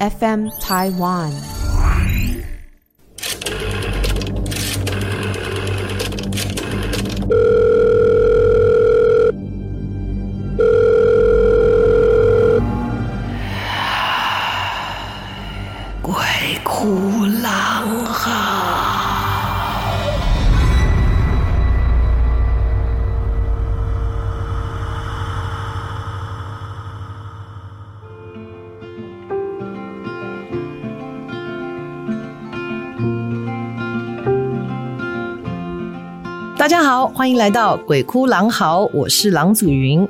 FM Taiwan。大家好，欢迎来到鬼哭狼嚎，我是郎祖筠。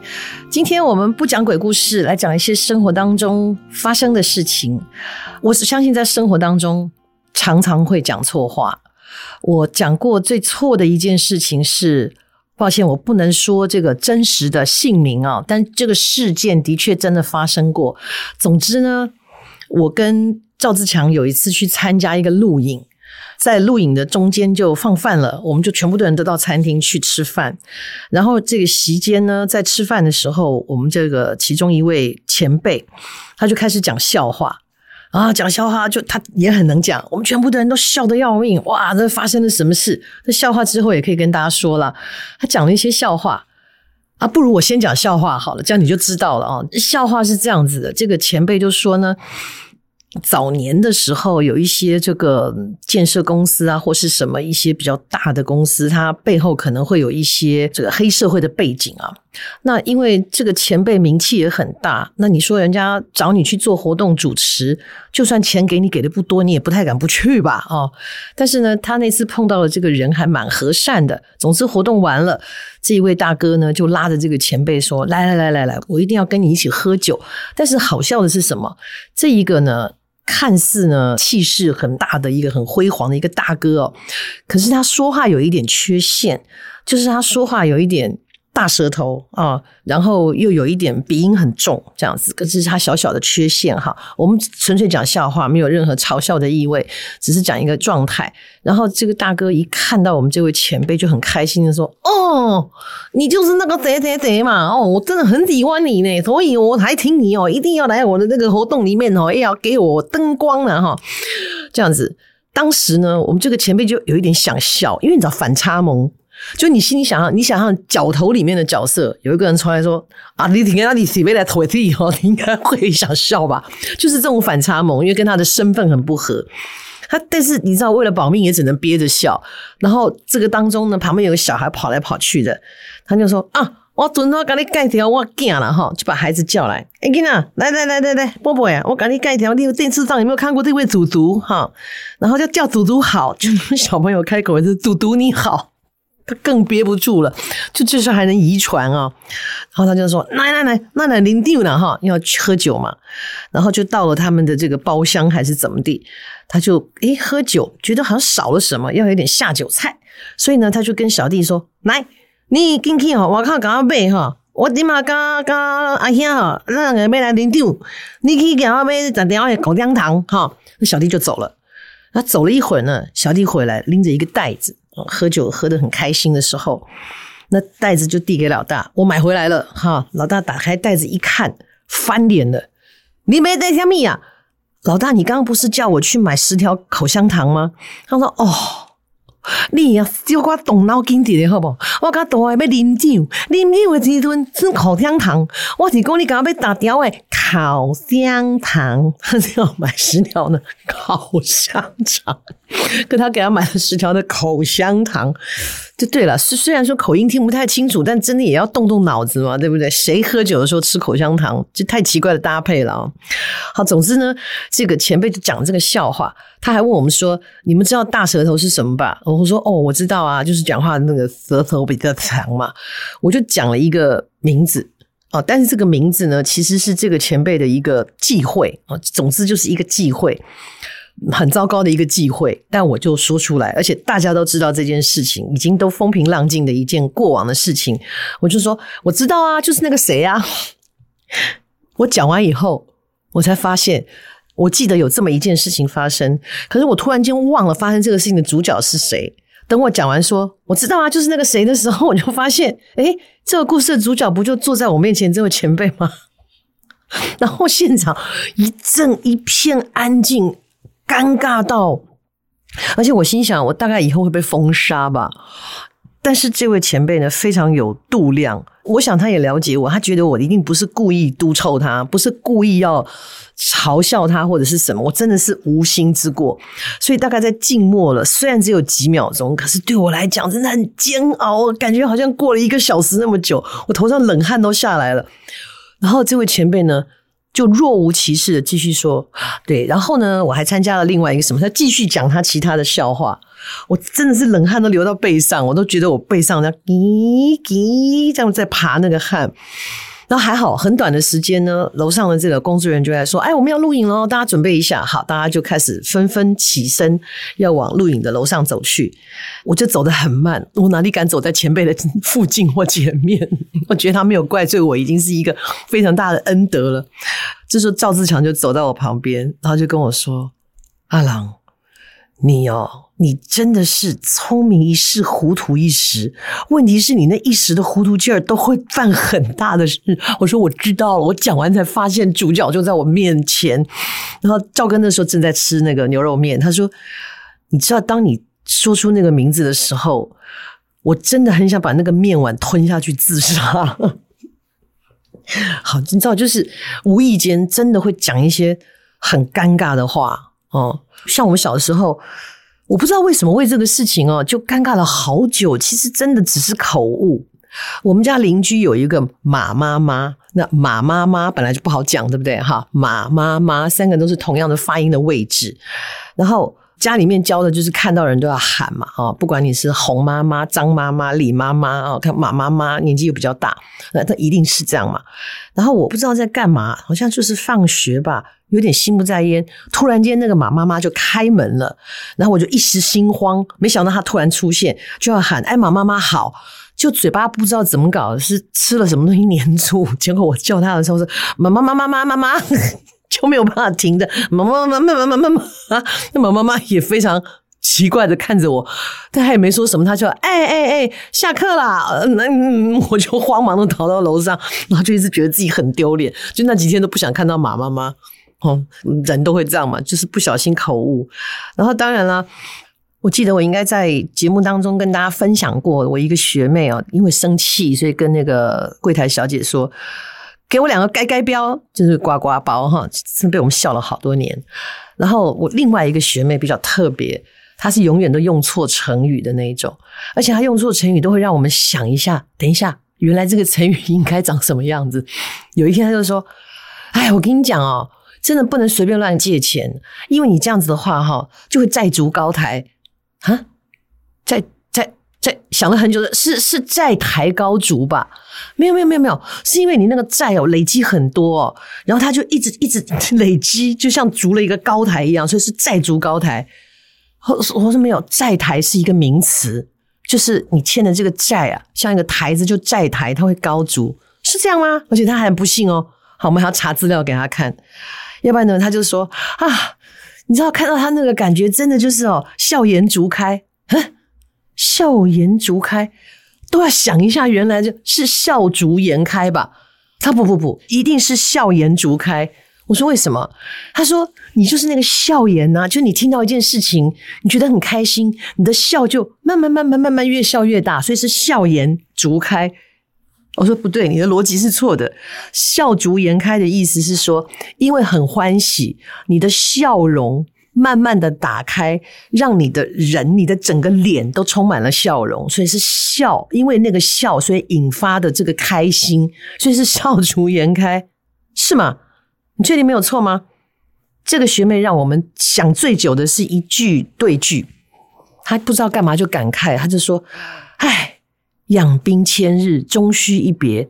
今天我们不讲鬼故事，来讲一些生活当中发生的事情。我是相信在生活当中常常会讲错话。我讲过最错的一件事情是，抱歉，我不能说这个真实的姓名啊，但这个事件的确真的发生过。总之呢，我跟赵自强有一次去参加一个录影。在录影的中间就放饭了，我们就全部的人都到餐厅去吃饭。然后这个席间呢，在吃饭的时候，我们这个其中一位前辈，他就开始讲笑话啊，讲笑话就他也很能讲，我们全部的人都笑得要命。哇，这发生了什么事？这笑话之后也可以跟大家说了。他讲了一些笑话啊，不如我先讲笑话好了，这样你就知道了啊。笑话是这样子的，这个前辈就说呢。早年的时候，有一些这个建设公司啊，或是什么一些比较大的公司，它背后可能会有一些这个黑社会的背景啊。那因为这个前辈名气也很大，那你说人家找你去做活动主持，就算钱给你给的不多，你也不太敢不去吧？哦，但是呢，他那次碰到的这个人还蛮和善的。总之活动完了，这一位大哥呢就拉着这个前辈说：“来来来来来，我一定要跟你一起喝酒。”但是好笑的是什么？这一个呢？看似呢气势很大的一个很辉煌的一个大哥哦，可是他说话有一点缺陷，就是他说话有一点。大舌头啊，然后又有一点鼻音很重，这样子，这是他小小的缺陷哈。我们纯粹讲笑话，没有任何嘲笑的意味，只是讲一个状态。然后这个大哥一看到我们这位前辈，就很开心的说：“哦，你就是那个谁谁谁嘛！哦，我真的很喜欢你呢，所以我还请你哦，一定要来我的这个活动里面哦，也要给我灯光了哈。”这样子，当时呢，我们这个前辈就有一点想笑，因为你知道反差萌。就你心里想象，你想象角头里面的角色，有一个人出来说：“啊，你挺啊，你是未来投资以后，你应该会想笑吧？” 就是这种反差萌，因为跟他的身份很不合。他但是你知道，为了保命，也只能憋着笑。然后这个当中呢，旁边有个小孩跑来跑去的，他就说：“啊，我准备给你盖条，我惊了哈！”就把孩子叫来：“哎，囡仔，来来来来来，波波呀，我给你盖条。你电视上有没有看过这位祖祖哈？然后就叫祖祖好，就 小朋友开口是祖祖你好。”他更憋不住了，就这事还能遗传啊！然后他就说：“来来来，那来领定了哈，要去喝酒嘛。”然后就到了他们的这个包厢还是怎么地，他就诶喝酒，觉得好像少了什么，要有点下酒菜，所以呢，他就跟小弟说：“来，你进去哈，我靠，赶快买哈，我立马跟跟阿兄哈，让人买来领定，你去赶快买咱点口香糖哈。”那小弟就走了。他走了一会儿呢，小弟回来拎着一个袋子。喝酒喝得很开心的时候，那袋子就递给老大，我买回来了哈。老大打开袋子一看，翻脸了。你没带什么呀？老大，你刚刚不是叫我去买十条口香糖吗？他说：哦，你呀，就给我动脑筋点好不？我刚动还要啉酒，啉酒的时阵吃口香糖。我是讲你刚要打掉的。口香糖，他要买十条的 口香糖，可他给他买了十条的口香糖，就对了。虽虽然说口音听不太清楚，但真的也要动动脑子嘛，对不对？谁喝酒的时候吃口香糖，这太奇怪的搭配了。好，总之呢，这个前辈就讲这个笑话，他还问我们说：“你们知道大舌头是什么吧？”我说：“哦，我知道啊，就是讲话那个舌头比较长嘛。”我就讲了一个名字。哦，但是这个名字呢，其实是这个前辈的一个忌讳啊。总之就是一个忌讳，很糟糕的一个忌讳。但我就说出来，而且大家都知道这件事情，已经都风平浪静的一件过往的事情。我就说我知道啊，就是那个谁啊。我讲完以后，我才发现，我记得有这么一件事情发生，可是我突然间忘了发生这个事情的主角是谁。等我讲完说我知道啊，就是那个谁的时候，我就发现，诶，这个故事的主角不就坐在我面前这位前辈吗？然后现场一阵一片安静，尴尬到，而且我心想，我大概以后会被封杀吧。但是这位前辈呢，非常有度量。我想他也了解我，他觉得我一定不是故意督促他，不是故意要嘲笑他或者是什么，我真的是无心之过。所以大概在静默了，虽然只有几秒钟，可是对我来讲真的很煎熬，感觉好像过了一个小时那么久，我头上冷汗都下来了。然后这位前辈呢，就若无其事的继续说，对，然后呢，我还参加了另外一个什么，他继续讲他其他的笑话。我真的是冷汗都流到背上，我都觉得我背上在滴滴这样在爬那个汗。然后还好，很短的时间呢，楼上的这个工作人员就在说：“哎，我们要录影喽，大家准备一下。”好，大家就开始纷纷起身要往录影的楼上走去。我就走得很慢，我哪里敢走在前辈的 附近或前面？我觉得他没有怪罪我，已经是一个非常大的恩德了。这时候赵自强就走到我旁边，然后就跟我说：“阿郎，你哦。”你真的是聪明一世，糊涂一时。问题是你那一时的糊涂劲儿都会犯很大的事。我说我知道了，我讲完才发现主角就在我面前。然后赵哥那时候正在吃那个牛肉面，他说：“你知道，当你说出那个名字的时候，我真的很想把那个面碗吞下去自杀。”好，你知道，就是无意间真的会讲一些很尴尬的话哦，像我们小时候。我不知道为什么为这个事情哦，就尴尬了好久。其实真的只是口误。我们家邻居有一个马妈妈，那马妈妈本来就不好讲，对不对？哈，马妈妈三个都是同样的发音的位置。然后家里面教的就是看到人都要喊嘛，啊，不管你是洪妈妈、张妈妈、李妈妈啊，看马妈妈年纪又比较大，那他一定是这样嘛。然后我不知道在干嘛，好像就是放学吧。有点心不在焉，突然间那个马妈妈就开门了，然后我就一时心慌，没想到她突然出现，就要喊：“哎，马妈妈好！”就嘴巴不知道怎么搞，是吃了什么东西黏住，结果我叫她的时候是“马妈妈妈妈妈妈”，就没有办法停的“妈妈妈妈妈妈妈妈”，那马妈妈也非常奇怪的看着我，但她也没说什么，她就哎哎哎，下课啦！那 我就慌忙的逃到楼上，然后就一直觉得自己很丢脸，就那几天都不想看到马妈妈。哦，人都会这样嘛，就是不小心口误。然后当然了，我记得我应该在节目当中跟大家分享过，我一个学妹哦，因为生气，所以跟那个柜台小姐说：“给我两个该该标，就是呱呱包哈。”真被我们笑了好多年。然后我另外一个学妹比较特别，她是永远都用错成语的那一种，而且她用错成语都会让我们想一下，等一下，原来这个成语应该长什么样子。有一天她就说：“哎，我跟你讲哦。”真的不能随便乱借钱，因为你这样子的话，哈，就会债逐高台啊！债在，想了很久的是是债台高筑吧？没有没有没有没有，是因为你那个债哦累积很多哦，然后他就一直一直 累积，就像筑了一个高台一样，所以是债逐高台。我我说没有，债台是一个名词，就是你欠的这个债啊，像一个台子就债台，它会高筑，是这样吗？而且他还不信哦。好，我们还要查资料给他看。要不然呢，他就说啊，你知道看到他那个感觉，真的就是哦，笑颜逐开，哼，笑颜逐开，都要想一下，原来就是笑逐颜开吧？他不不不，一定是笑颜逐开。我说为什么？他说你就是那个笑颜呐，就你听到一件事情，你觉得很开心，你的笑就慢慢慢慢慢慢越笑越大，所以是笑颜逐开。我说不对，你的逻辑是错的。笑逐颜开的意思是说，因为很欢喜，你的笑容慢慢的打开，让你的人、你的整个脸都充满了笑容，所以是笑。因为那个笑，所以引发的这个开心，所以是笑逐颜开，是吗？你确定没有错吗？这个学妹让我们想最久的是一句对句，她不知道干嘛就感慨，她就说：“唉。”养兵千日，终须一别。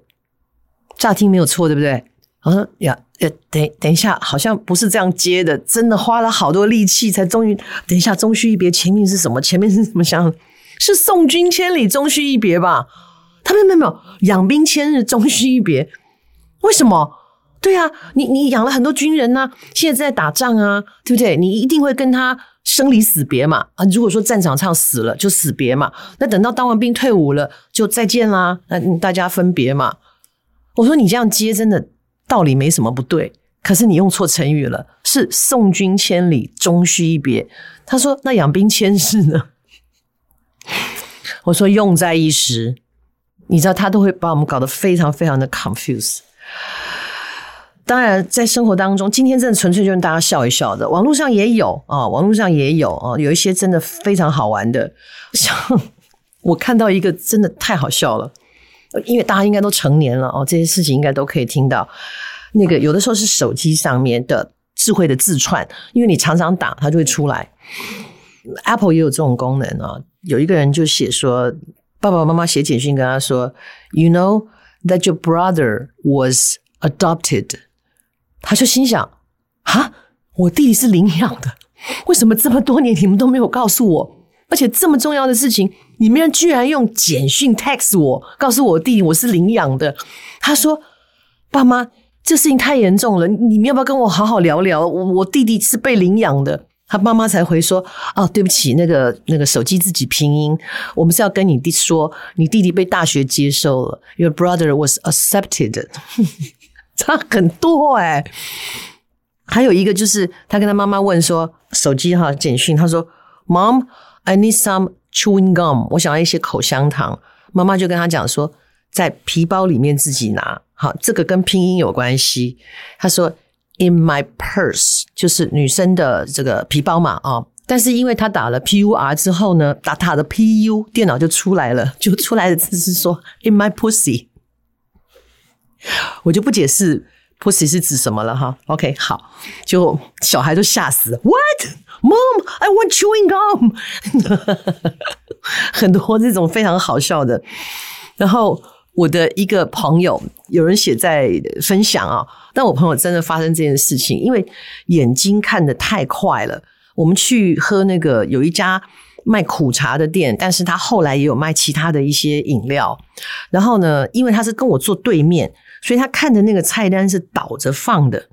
乍听没有错，对不对？我说呀，呃，等等一下，好像不是这样接的。真的花了好多力气，才终于。等一下，终须一别，前面是什么？前面是怎么想？是送君千里，终须一别吧？他们没有没有，养兵千日，终须一别。为什么？对啊，你你养了很多军人呐、现在在打仗啊，对不对？你一定会跟他。生离死别嘛，啊，如果说战场上死了就死别嘛，那等到当完兵退伍了就再见啦，那大家分别嘛。我说你这样接真的道理没什么不对，可是你用错成语了，是送君千里，终须一别。他说：“那养兵千日呢？” 我说：“用在一时。”你知道他都会把我们搞得非常非常的 confuse。当然，在生活当中，今天真的纯粹就是大家笑一笑的。网络上也有啊，网络上也有啊，有一些真的非常好玩的。像我看到一个真的太好笑了，因为大家应该都成年了哦，这些事情应该都可以听到。那个有的时候是手机上面的智慧的字串，因为你常常打，它就会出来。Apple 也有这种功能啊。有一个人就写说，爸爸妈妈写简讯跟他说：“You know that your brother was adopted。”他就心想：“啊，我弟弟是领养的，为什么这么多年你们都没有告诉我？而且这么重要的事情，你们居然用简讯 text 我，告诉我弟弟我是领养的。”他说：“爸妈，这事情太严重了，你们要不要跟我好好聊聊？我我弟弟是被领养的。”他妈妈才回说：“哦，对不起，那个那个手机自己拼音，我们是要跟你弟说，你弟弟被大学接受了，Your brother was accepted。”差很多哎、欸，还有一个就是他跟他妈妈问说，手机哈简讯，他说：“Mom I need some chewing gum，我想要一些口香糖。妈妈就跟他讲说，在皮包里面自己拿。好，这个跟拼音有关系。他说，In my purse，就是女生的这个皮包嘛啊。但是因为他打了 P U R 之后呢，打他的 P U，电脑就出来了，就出来的字是说 In my pussy。我就不解释 pussy 是指什么了哈。OK，好，就小孩都吓死了。What, Mom? I want chewing gum。很多这种非常好笑的。然后我的一个朋友，有人写在分享啊，但我朋友真的发生这件事情，因为眼睛看得太快了。我们去喝那个有一家卖苦茶的店，但是他后来也有卖其他的一些饮料。然后呢，因为他是跟我坐对面。所以他看的那个菜单是倒着放的，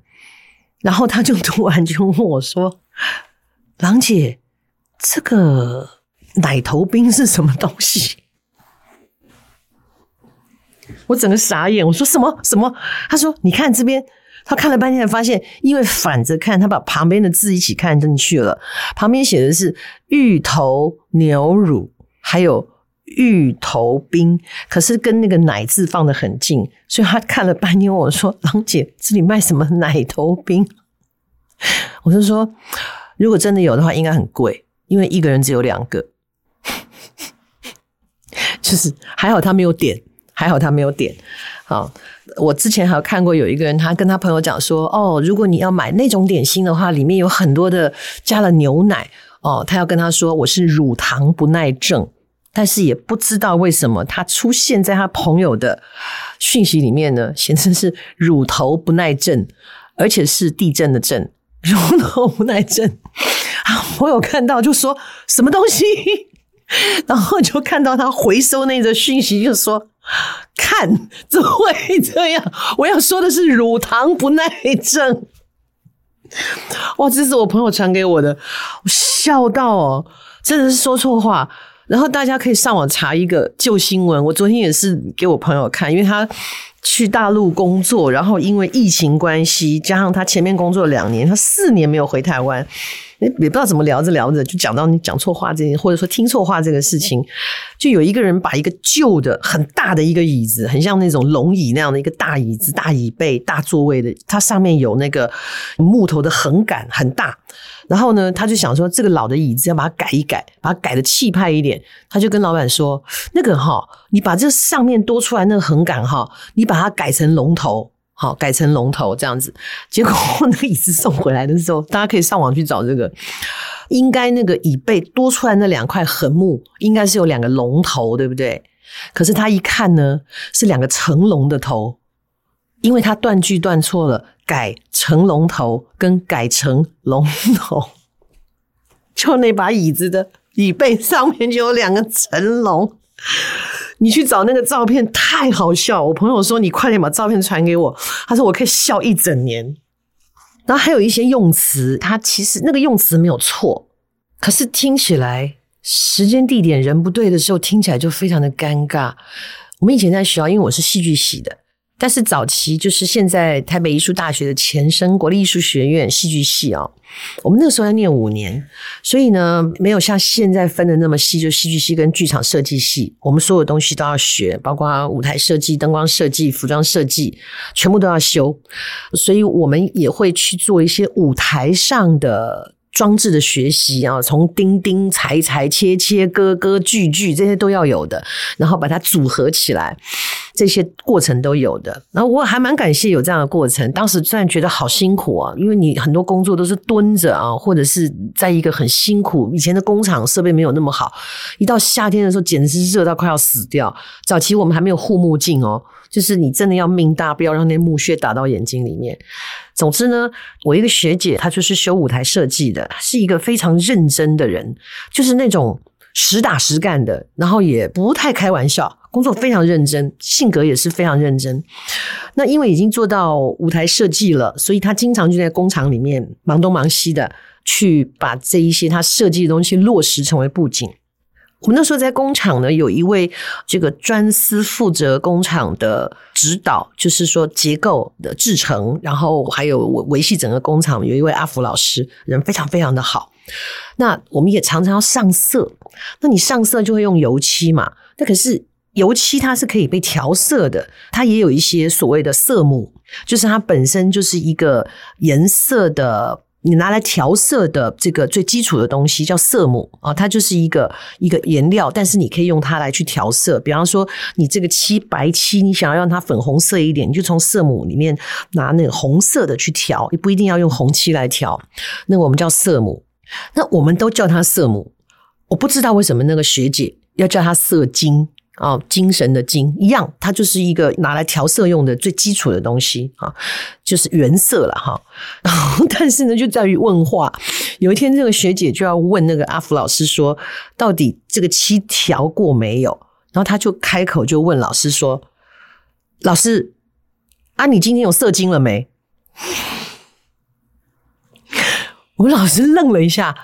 然后他就突然就问我说：“郎姐，这个奶头冰是什么东西？”我整个傻眼，我说：“什么什么？”他说：“你看这边。”他看了半天，才发现因为反着看，他把旁边的字一起看进去了。旁边写的是芋头牛乳，还有。芋头冰，可是跟那个奶字放得很近，所以他看了半天，我说：“郎姐，这里卖什么奶头冰？”我就说：“如果真的有的话，应该很贵，因为一个人只有两个。”就是还好他没有点，还好他没有点。好，我之前还有看过有一个人，他跟他朋友讲说：“哦，如果你要买那种点心的话，里面有很多的加了牛奶哦。”他要跟他说：“我是乳糖不耐症。”但是也不知道为什么他出现在他朋友的讯息里面呢？显示是乳头不耐症，而且是地震的震，乳头不耐症。啊，我有看到就说什么东西，然后就看到他回收那个讯息，就说看怎么会这样？我要说的是乳糖不耐症。哇，这是我朋友传给我的，我笑到哦，真的是说错话。然后大家可以上网查一个旧新闻。我昨天也是给我朋友看，因为他去大陆工作，然后因为疫情关系，加上他前面工作两年，他四年没有回台湾。也不知道怎么聊着聊着就讲到你讲错话这，或者说听错话这个事情，就有一个人把一个旧的很大的一个椅子，很像那种龙椅那样的一个大椅子、大椅背、大座位的，它上面有那个木头的横杆，很大。然后呢，他就想说这个老的椅子要把它改一改，把它改的气派一点。他就跟老板说：“那个哈，你把这上面多出来那个横杆哈，你把它改成龙头。”好，改成龙头这样子，结果那个椅子送回来的时候，大家可以上网去找这个，应该那个椅背多出来那两块横木，应该是有两个龙头，对不对？可是他一看呢，是两个成龙的头，因为他断句断错了，改成龙头跟改成龙头，就那把椅子的椅背上面就有两个成龙。你去找那个照片，太好笑。我朋友说：“你快点把照片传给我。”他说：“我可以笑一整年。”然后还有一些用词，它其实那个用词没有错，可是听起来时间、地点、人不对的时候，听起来就非常的尴尬。我们以前在学校，因为我是戏剧系的，但是早期就是现在台北艺术大学的前身国立艺术学院戏剧系哦，我们那个时候要念五年，所以呢，没有像现在分的那么细，就戏剧系跟剧场设计系，我们所有东西都要学，包括舞台设计、灯光设计、服装设计，全部都要修，所以我们也会去做一些舞台上的。装置的学习啊，从钉钉裁裁、切切割割、锯锯这些都要有的，然后把它组合起来，这些过程都有的。然后我还蛮感谢有这样的过程。当时虽然觉得好辛苦啊，因为你很多工作都是蹲着啊，或者是在一个很辛苦。以前的工厂设备没有那么好，一到夏天的时候简直是热到快要死掉。早期我们还没有护目镜哦。就是你真的要命大，不要让那木屑打到眼睛里面。总之呢，我一个学姐，她就是修舞台设计的，是一个非常认真的人，就是那种实打实干的，然后也不太开玩笑，工作非常认真，性格也是非常认真。那因为已经做到舞台设计了，所以他经常就在工厂里面忙东忙西的，去把这一些他设计的东西落实成为布景。我们那时候在工厂呢，有一位这个专司负责工厂的指导，就是说结构的制成，然后还有维维系整个工厂，有一位阿福老师，人非常非常的好。那我们也常常要上色，那你上色就会用油漆嘛？那可是油漆它是可以被调色的，它也有一些所谓的色母，就是它本身就是一个颜色的。你拿来调色的这个最基础的东西叫色母啊，它就是一个一个颜料，但是你可以用它来去调色。比方说，你这个漆白漆，你想要让它粉红色一点，你就从色母里面拿那个红色的去调，你不一定要用红漆来调。那我们叫色母，那我们都叫它色母。我不知道为什么那个学姐要叫它色精。哦，精神的精一样，它就是一个拿来调色用的最基础的东西啊，就是原色了哈。然后，但是呢，就在于问话。有一天，这个学姐就要问那个阿福老师说：“到底这个漆调过没有？”然后他就开口就问老师说：“老师啊，你今天有色精了没？”我们老师愣了一下，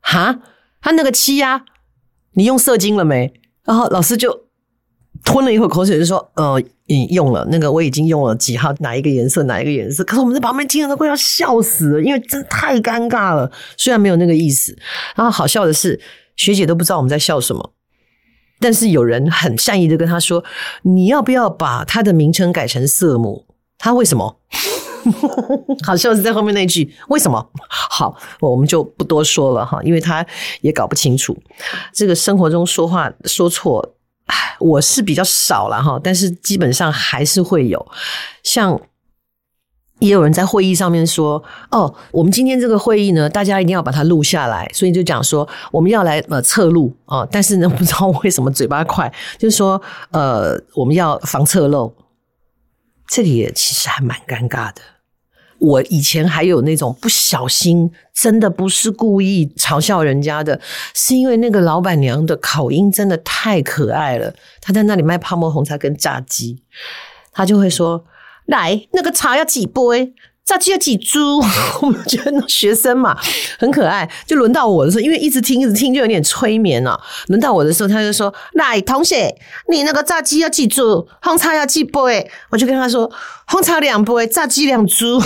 哈，他那个漆呀，你用色精了没？然后老师就吞了一口口水，就说：“呃，你用了那个，我已经用了几号，哪一个颜色，哪一个颜色。”可是我们在旁边听了都快要笑死了，因为真太尴尬了。虽然没有那个意思，然后好笑的是，学姐都不知道我们在笑什么，但是有人很善意的跟她说：“你要不要把它的名称改成色母？”他为什么？好笑是在后面那句“为什么”？好，我们就不多说了哈，因为他也搞不清楚。这个生活中说话说错，我是比较少了哈，但是基本上还是会有。像也有人在会议上面说：“哦，我们今天这个会议呢，大家一定要把它录下来。”所以就讲说我们要来呃侧录啊，但是呢，不知道为什么嘴巴快，就是说呃，我们要防侧漏。这里也其实还蛮尴尬的。我以前还有那种不小心，真的不是故意嘲笑人家的，是因为那个老板娘的口音真的太可爱了。她在那里卖泡沫红茶跟炸鸡，她就会说：“来，那个茶要几杯？”炸鸡要几株？我们觉得那学生嘛很可爱。就轮到我的时候，因为一直听一直听，就有点催眠了。轮到我的时候，他就说：“来，同学，你那个炸鸡要几株？红茶要几杯？”我就跟他说：“红茶两杯，炸鸡两株。”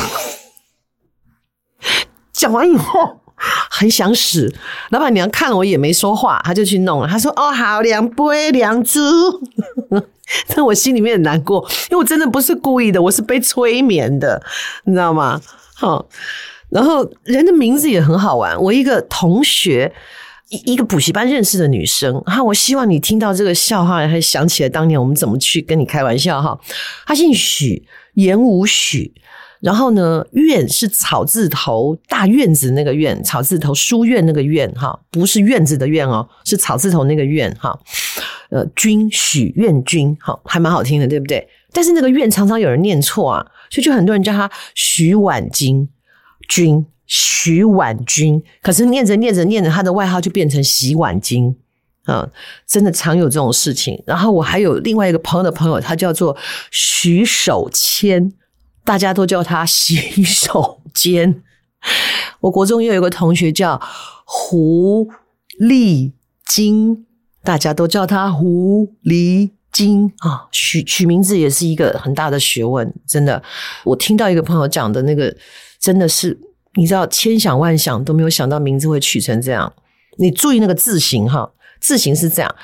讲完以后很想死。老板娘看了我也没说话，她就去弄了。她说：“哦，好，两杯两株。”但我心里面很难过，因为我真的不是故意的，我是被催眠的，你知道吗？好，然后人的名字也很好玩。我一个同学，一一个补习班认识的女生，哈，我希望你听到这个笑话，还想起来当年我们怎么去跟你开玩笑哈。她姓许，言无许。然后呢，院是草字头，大院子那个院，草字头书院那个院哈，不是院子的院哦，是草字头那个院哈。呃，君许愿君，好，还蛮好听的，对不对？但是那个院常常有人念错啊，所以就很多人叫他许婉君君，许婉君，可是念着念着念着，他的外号就变成洗碗精啊，真的常有这种事情。然后我还有另外一个朋友的朋友，他叫做许守谦。大家都叫他洗手间。我国中又有一个同学叫狐狸精，大家都叫他狐狸精啊，取取名字也是一个很大的学问，真的。我听到一个朋友讲的那个，真的是你知道，千想万想都没有想到名字会取成这样。你注意那个字形哈，字形是这样。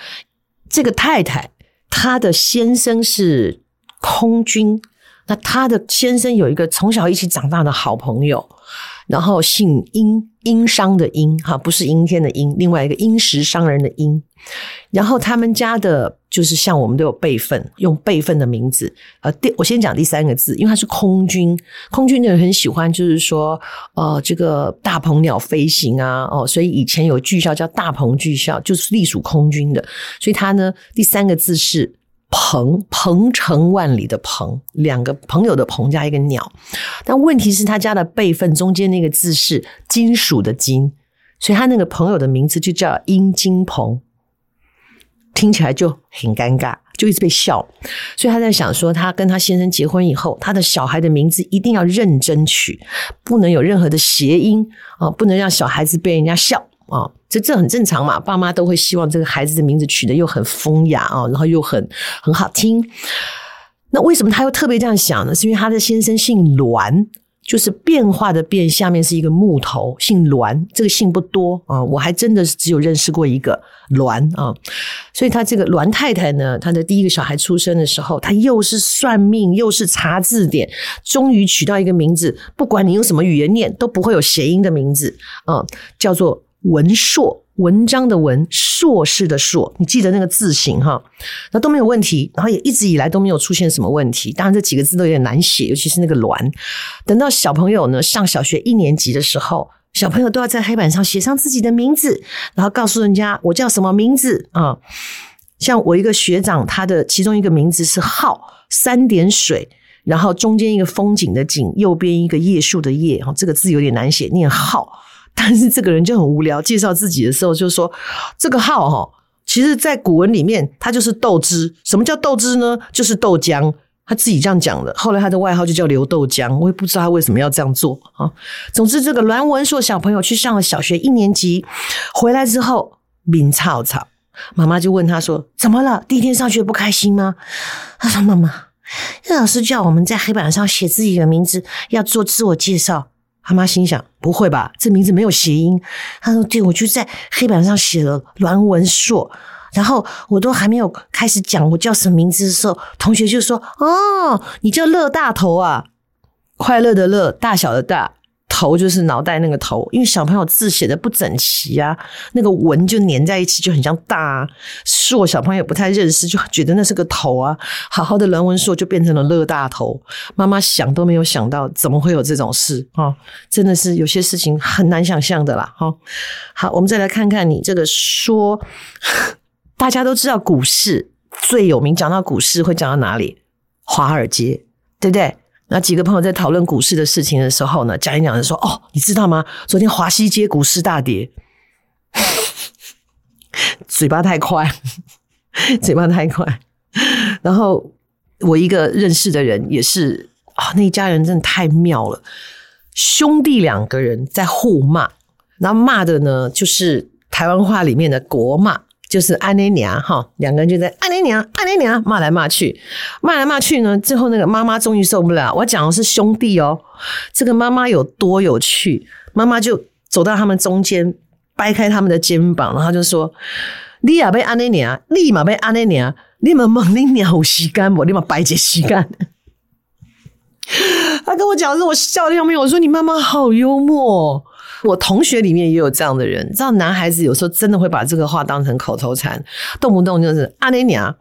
这个太太她的先生是空军，那她的先生有一个从小一起长大的好朋友。然后姓殷，殷商的殷哈，不是阴天的阴，另外一个殷实商人的殷。然后他们家的，就是像我们都有辈分，用辈分的名字。呃，第我先讲第三个字，因为他是空军，空军的人很喜欢，就是说，呃，这个大鹏鸟飞行啊，哦，所以以前有剧校叫大鹏剧校，就是隶属空军的。所以他呢，第三个字是。鹏，鹏程万里的鹏，两个朋友的鹏加一个鸟，但问题是他家的辈分中间那个字是金属的金，所以他那个朋友的名字就叫殷金鹏，听起来就很尴尬，就一直被笑。所以他在想说，他跟他先生结婚以后，他的小孩的名字一定要认真取，不能有任何的谐音啊，不能让小孩子被人家笑。啊，这这很正常嘛，爸妈都会希望这个孩子的名字取得又很风雅啊，然后又很很好听。那为什么他又特别这样想呢？是因为他的先生姓栾，就是变化的变，下面是一个木头，姓栾。这个姓不多啊，我还真的是只有认识过一个栾啊。所以他这个栾太太呢，他的第一个小孩出生的时候，他又是算命，又是查字典，终于取到一个名字，不管你用什么语言念，都不会有谐音的名字啊，叫做。文硕，文章的文，硕士的硕，你记得那个字形哈，那都没有问题，然后也一直以来都没有出现什么问题。当然这几个字都有点难写，尤其是那个栾。等到小朋友呢上小学一年级的时候，小朋友都要在黑板上写上自己的名字，然后告诉人家我叫什么名字啊。像我一个学长，他的其中一个名字是浩，三点水，然后中间一个风景的景，右边一个叶树的叶，哈，这个字有点难写，念浩。但是这个人就很无聊，介绍自己的时候就说：“这个号哈，其实在古文里面，它就是豆汁。什么叫豆汁呢？就是豆浆。他自己这样讲的。后来他的外号就叫刘豆浆，我也不知道他为什么要这样做啊。总之，这个栾文硕小朋友去上了小学一年级，回来之后，面臭臭，妈妈就问他说：怎么了？第一天上学不开心吗？他说：妈妈，这老师叫我们在黑板上写自己的名字，要做自我介绍。”他妈心想：不会吧，这名字没有谐音。他说：对，我就在黑板上写了栾文硕，然后我都还没有开始讲我叫什么名字的时候，同学就说：哦，你叫乐大头啊，快乐的乐，大小的大。头就是脑袋那个头，因为小朋友字写的不整齐啊，那个文就粘在一起，就很像大硕。小朋友不太认识，就觉得那是个头啊。好好的人文硕就变成了乐大头。妈妈想都没有想到，怎么会有这种事啊？真的是有些事情很难想象的啦。哈，好，我们再来看看你这个说，大家都知道股市最有名，讲到股市会讲到哪里？华尔街，对不对？那几个朋友在讨论股市的事情的时候呢，讲一讲就说：“哦，你知道吗？昨天华西街股市大跌。” 嘴巴太快，嘴巴太快。然后我一个认识的人也是啊，那一家人真的太妙了，兄弟两个人在互骂，然后骂的呢就是台湾话里面的国骂。就是阿内娘哈，两个人就在阿内娘阿内娘骂来骂去，骂来骂去呢，最后那个妈妈终于受不了。我讲的是兄弟哦，这个妈妈有多有趣，妈妈就走到他们中间，掰开他们的肩膀，然后就说：“你也被阿内娘，立马被阿内娘，你们猛你娘有吸干不？立马白姐吸干。”他跟我讲的时候，我笑的要命。我说：“你妈妈好幽默。”我同学里面也有这样的人，你知道男孩子有时候真的会把这个话当成口头禅，动不动就是阿内娘。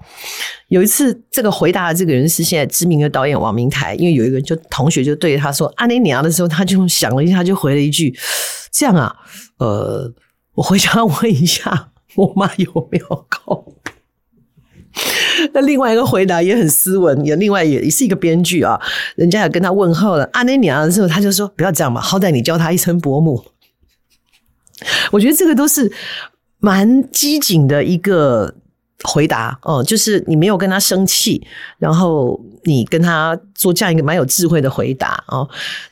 有一次，这个回答的这个人是现在知名的导演王明台，因为有一个人就同学就对他说阿内娘的时候，他就想了一下，就回了一句：“这样啊，呃，我回家问一下我妈有没有空。” 那另外一个回答也很斯文，也另外也是一个编剧啊，人家也跟他问候了阿内娘的时候，他就说不要这样嘛，好歹你叫他一声伯母。我觉得这个都是蛮机警的一个回答哦，就是你没有跟他生气，然后你跟他做这样一个蛮有智慧的回答哦。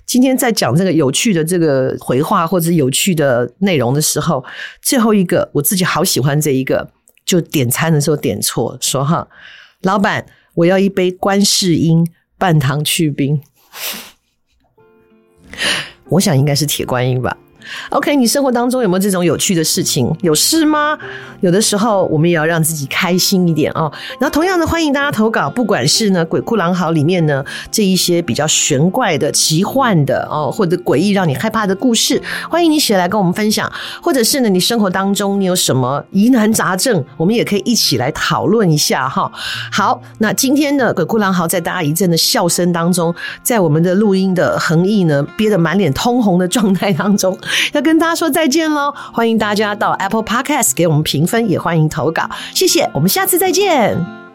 今天在讲这个有趣的这个回话或者有趣的内容的时候，最后一个我自己好喜欢这一个。就点餐的时候点错，说哈，老板，我要一杯观世音半糖去冰。我想应该是铁观音吧。OK，你生活当中有没有这种有趣的事情？有事吗？有的时候我们也要让自己开心一点哦。然后同样的，欢迎大家投稿，不管是呢《鬼哭狼嚎》里面呢这一些比较玄怪的、奇幻的哦，或者诡异让你害怕的故事，欢迎你写来跟我们分享。或者是呢，你生活当中你有什么疑难杂症，我们也可以一起来讨论一下哈。好，那今天呢，《鬼哭狼嚎》在大家一阵的笑声当中，在我们的录音的横溢呢憋得满脸通红的状态当中。要跟大家说再见喽！欢迎大家到 Apple Podcast 给我们评分，也欢迎投稿，谢谢，我们下次再见。